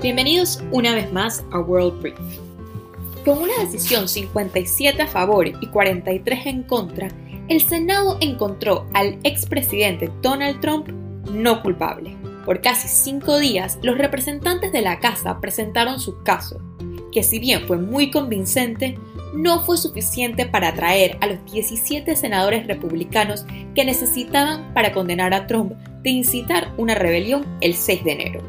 Bienvenidos una vez más a World Brief. Con una decisión 57 a favor y 43 en contra, el Senado encontró al expresidente Donald Trump no culpable. Por casi cinco días, los representantes de la Casa presentaron su caso, que si bien fue muy convincente, no fue suficiente para atraer a los 17 senadores republicanos que necesitaban para condenar a Trump de incitar una rebelión el 6 de enero.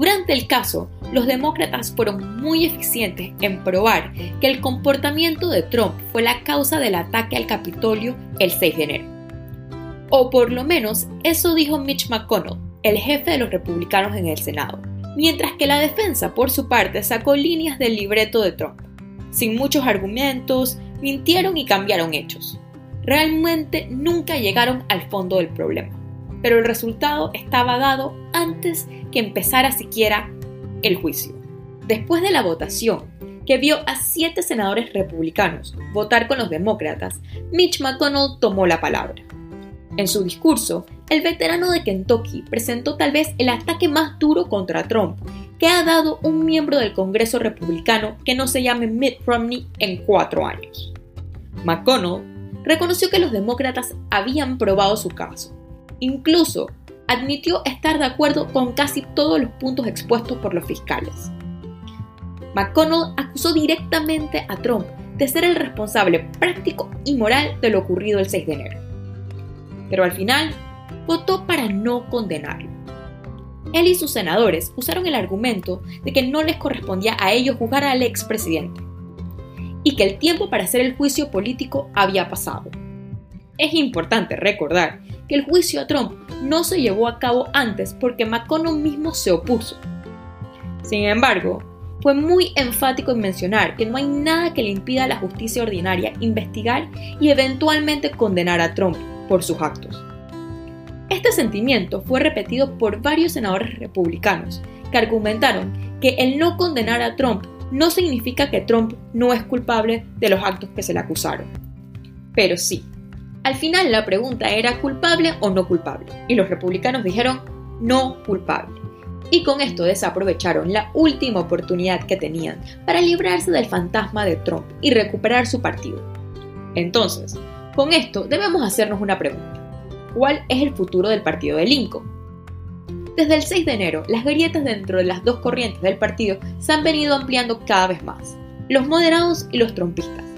Durante el caso, los demócratas fueron muy eficientes en probar que el comportamiento de Trump fue la causa del ataque al Capitolio el 6 de enero. O por lo menos eso dijo Mitch McConnell, el jefe de los republicanos en el Senado, mientras que la defensa por su parte sacó líneas del libreto de Trump. Sin muchos argumentos, mintieron y cambiaron hechos. Realmente nunca llegaron al fondo del problema pero el resultado estaba dado antes que empezara siquiera el juicio. Después de la votación, que vio a siete senadores republicanos votar con los demócratas, Mitch McConnell tomó la palabra. En su discurso, el veterano de Kentucky presentó tal vez el ataque más duro contra Trump que ha dado un miembro del Congreso republicano que no se llame Mitt Romney en cuatro años. McConnell reconoció que los demócratas habían probado su caso Incluso admitió estar de acuerdo con casi todos los puntos expuestos por los fiscales. McConnell acusó directamente a Trump de ser el responsable práctico y moral de lo ocurrido el 6 de enero. Pero al final, votó para no condenarlo. Él y sus senadores usaron el argumento de que no les correspondía a ellos juzgar al expresidente y que el tiempo para hacer el juicio político había pasado. Es importante recordar que el juicio a Trump no se llevó a cabo antes porque McConnell mismo se opuso. Sin embargo, fue muy enfático en mencionar que no hay nada que le impida a la justicia ordinaria investigar y eventualmente condenar a Trump por sus actos. Este sentimiento fue repetido por varios senadores republicanos que argumentaron que el no condenar a Trump no significa que Trump no es culpable de los actos que se le acusaron. Pero sí, al final la pregunta era culpable o no culpable, y los republicanos dijeron no culpable. Y con esto desaprovecharon la última oportunidad que tenían para librarse del fantasma de Trump y recuperar su partido. Entonces, con esto debemos hacernos una pregunta. ¿Cuál es el futuro del partido de Lincoln? Desde el 6 de enero, las grietas dentro de las dos corrientes del partido se han venido ampliando cada vez más, los moderados y los trompistas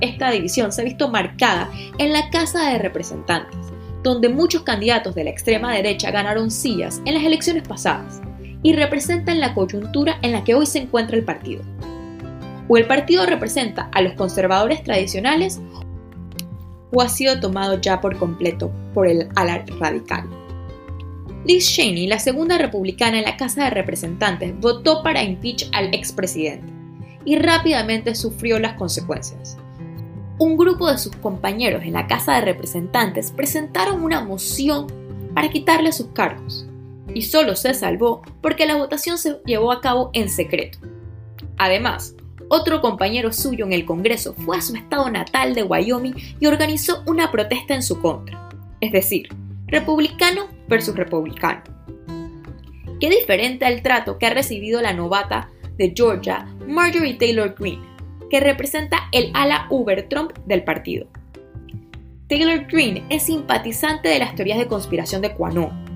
esta división se ha visto marcada en la Casa de Representantes, donde muchos candidatos de la extrema derecha ganaron sillas en las elecciones pasadas y representan la coyuntura en la que hoy se encuentra el partido. O el partido representa a los conservadores tradicionales o ha sido tomado ya por completo por el ala radical. Liz Cheney, la segunda republicana en la Casa de Representantes, votó para impeach al expresidente y rápidamente sufrió las consecuencias un grupo de sus compañeros en la Casa de Representantes presentaron una moción para quitarle sus cargos, y solo se salvó porque la votación se llevó a cabo en secreto. Además, otro compañero suyo en el Congreso fue a su estado natal de Wyoming y organizó una protesta en su contra, es decir, republicano versus republicano. Qué diferente al trato que ha recibido la novata de Georgia, Marjorie Taylor Greene, que representa el ala Uber-Trump del partido. Taylor Greene es simpatizante de las teorías de conspiración de QAnon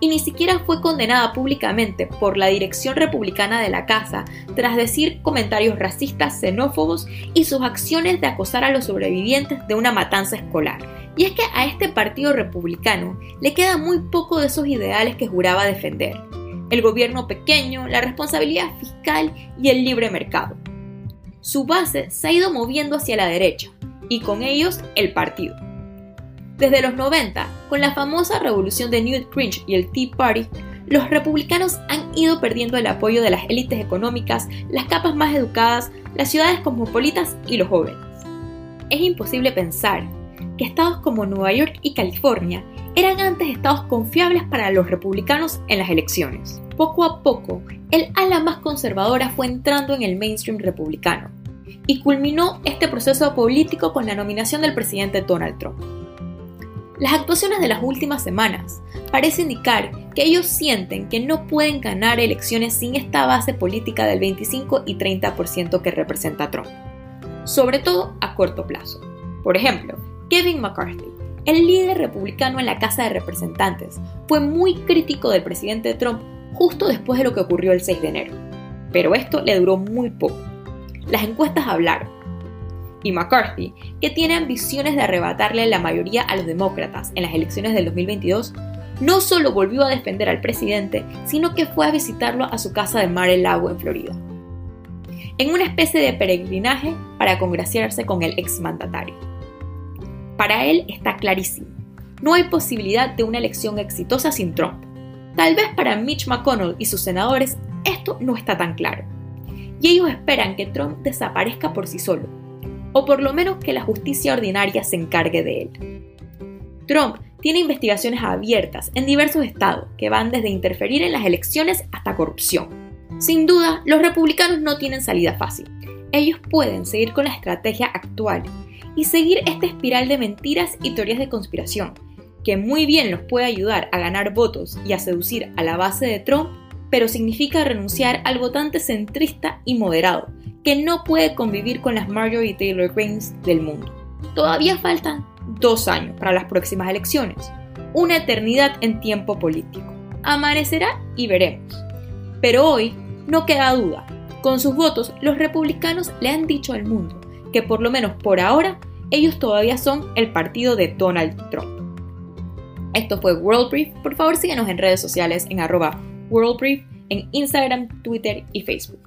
y ni siquiera fue condenada públicamente por la dirección republicana de la casa tras decir comentarios racistas, xenófobos y sus acciones de acosar a los sobrevivientes de una matanza escolar. Y es que a este partido republicano le queda muy poco de esos ideales que juraba defender. El gobierno pequeño, la responsabilidad fiscal y el libre mercado su base se ha ido moviendo hacia la derecha, y con ellos el partido. Desde los 90, con la famosa revolución de Newt Gingrich y el Tea Party, los republicanos han ido perdiendo el apoyo de las élites económicas, las capas más educadas, las ciudades cosmopolitas y los jóvenes. Es imposible pensar que estados como Nueva York y California eran antes estados confiables para los republicanos en las elecciones. Poco a poco, el ala más conservadora fue entrando en el mainstream republicano y culminó este proceso político con la nominación del presidente Donald Trump. Las actuaciones de las últimas semanas parecen indicar que ellos sienten que no pueden ganar elecciones sin esta base política del 25 y 30% que representa Trump, sobre todo a corto plazo. Por ejemplo, Kevin McCarthy, el líder republicano en la Casa de Representantes, fue muy crítico del presidente Trump justo después de lo que ocurrió el 6 de enero. Pero esto le duró muy poco. Las encuestas hablaron y McCarthy, que tiene ambiciones de arrebatarle la mayoría a los demócratas en las elecciones del 2022, no solo volvió a defender al presidente, sino que fue a visitarlo a su casa de Mar-a-Lago en Florida, en una especie de peregrinaje para congraciarse con el exmandatario. Para él está clarísimo, no hay posibilidad de una elección exitosa sin Trump. Tal vez para Mitch McConnell y sus senadores esto no está tan claro. Y ellos esperan que Trump desaparezca por sí solo, o por lo menos que la justicia ordinaria se encargue de él. Trump tiene investigaciones abiertas en diversos estados que van desde interferir en las elecciones hasta corrupción. Sin duda, los republicanos no tienen salida fácil. Ellos pueden seguir con la estrategia actual y seguir esta espiral de mentiras y teorías de conspiración, que muy bien los puede ayudar a ganar votos y a seducir a la base de Trump, pero significa renunciar al votante centrista y moderado, que no puede convivir con las Marjorie Taylor Greens del mundo. Todavía faltan dos años para las próximas elecciones, una eternidad en tiempo político. Amanecerá y veremos. Pero hoy no queda duda, con sus votos los republicanos le han dicho al mundo que por lo menos por ahora ellos todavía son el partido de Donald Trump. Esto fue World Brief, por favor síguenos en redes sociales en arroba World Brief en Instagram, Twitter y Facebook.